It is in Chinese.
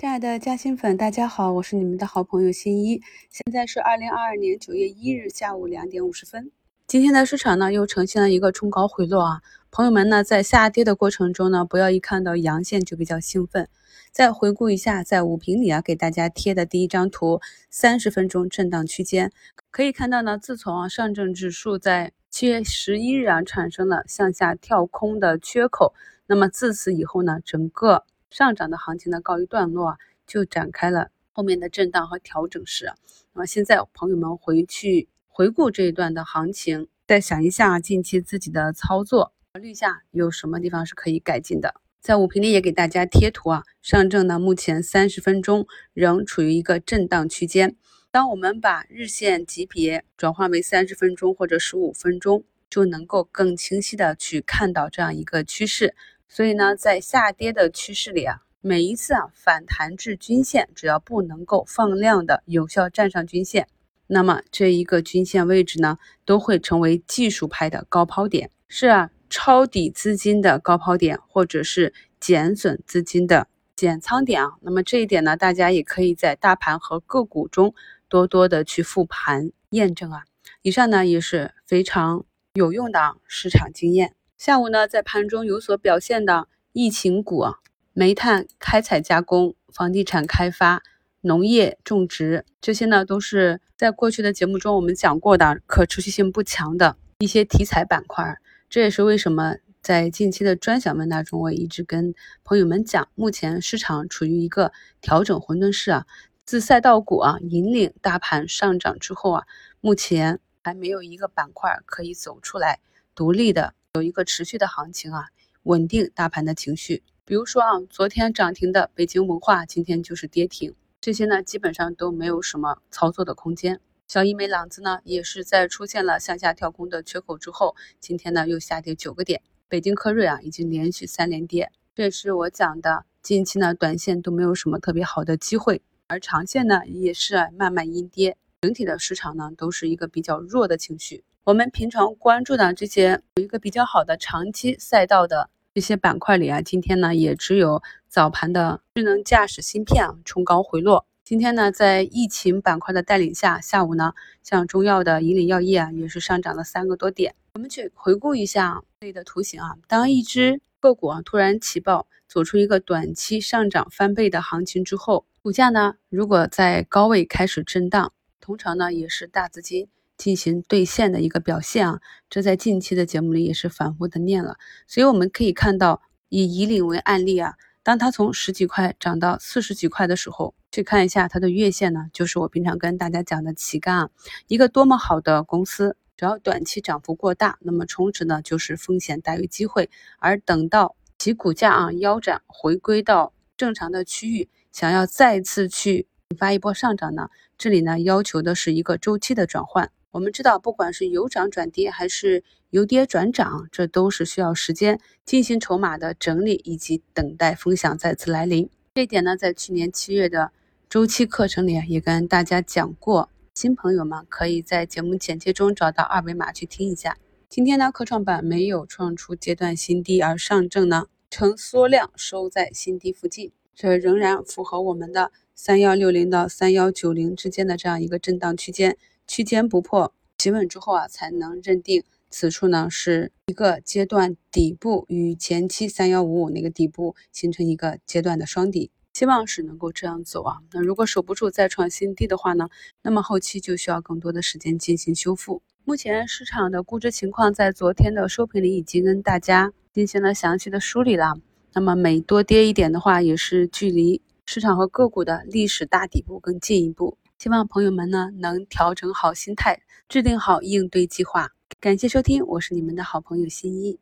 亲爱的嘉兴粉，大家好，我是你们的好朋友新一。现在是二零二二年九月一日下午两点五十分。今天的市场呢，又呈现了一个冲高回落啊。朋友们呢，在下跌的过程中呢，不要一看到阳线就比较兴奋。再回顾一下，在五评里啊，给大家贴的第一张图，三十分钟震荡区间，可以看到呢，自从啊上证指数在七月十一日啊产生了向下跳空的缺口，那么自此以后呢，整个上涨的行情呢告一段落，就展开了后面的震荡和调整式。那么现在朋友们回去回顾这一段的行情，再想一下近期自己的操作，考虑一下有什么地方是可以改进的。在五评里也给大家贴图啊，上证呢目前三十分钟仍处于一个震荡区间。当我们把日线级别转换为三十分钟或者十五分钟，就能够更清晰的去看到这样一个趋势。所以呢，在下跌的趋势里啊，每一次啊反弹至均线，只要不能够放量的有效站上均线，那么这一个均线位置呢，都会成为技术派的高抛点，是啊，抄底资金的高抛点，或者是减损资金的减仓点啊。那么这一点呢，大家也可以在大盘和个股中多多的去复盘验证啊。以上呢也是非常有用的市场经验。下午呢，在盘中有所表现的疫情股、煤炭开采加工、房地产开发、农业种植，这些呢都是在过去的节目中我们讲过的可持续性不强的一些题材板块。这也是为什么在近期的专享问答中，我一直跟朋友们讲，目前市场处于一个调整混沌市啊。自赛道股啊引领大盘上涨之后啊，目前还没有一个板块可以走出来独立的。有一个持续的行情啊，稳定大盘的情绪。比如说啊，昨天涨停的北京文化，今天就是跌停，这些呢基本上都没有什么操作的空间。小医美朗姿呢，也是在出现了向下跳空的缺口之后，今天呢又下跌九个点。北京科瑞啊，已经连续三连跌，这也是我讲的，近期呢短线都没有什么特别好的机会，而长线呢也是慢慢阴跌，整体的市场呢都是一个比较弱的情绪。我们平常关注的这些有一个比较好的长期赛道的这些板块里啊，今天呢也只有早盘的智能驾驶芯片啊冲高回落。今天呢，在疫情板块的带领下，下午呢，像中药的引领药业啊，也是上涨了三个多点。我们去回顾一下这里的图形啊，当一只个股啊突然起爆，走出一个短期上涨翻倍的行情之后，股价呢如果在高位开始震荡，通常呢也是大资金。进行兑现的一个表现啊，这在近期的节目里也是反复的念了，所以我们可以看到，以以岭为案例啊，当它从十几块涨到四十几块的时候，去看一下它的月线呢，就是我平常跟大家讲的旗杆啊，一个多么好的公司，只要短期涨幅过大，那么充值呢就是风险大于机会，而等到其股价啊腰斩回归到正常的区域，想要再次去引发一波上涨呢，这里呢要求的是一个周期的转换。我们知道，不管是由涨转跌，还是由跌转涨，这都是需要时间进行筹码的整理，以及等待风向再次来临。这一点呢，在去年七月的周期课程里也跟大家讲过。新朋友们可以在节目简介中找到二维码去听一下。今天呢，科创板没有创出阶段新低，而上证呢呈缩量收在新低附近，这仍然符合我们的三幺六零到三幺九零之间的这样一个震荡区间。区间不破企稳之后啊，才能认定此处呢是一个阶段底部，与前期三幺五五那个底部形成一个阶段的双底，希望是能够这样走啊。那如果守不住再创新低的话呢，那么后期就需要更多的时间进行修复。目前市场的估值情况在昨天的收评里已经跟大家进行了详细的梳理了。那么每多跌一点的话，也是距离市场和个股的历史大底部更进一步。希望朋友们呢能调整好心态，制定好应对计划。感谢收听，我是你们的好朋友新一。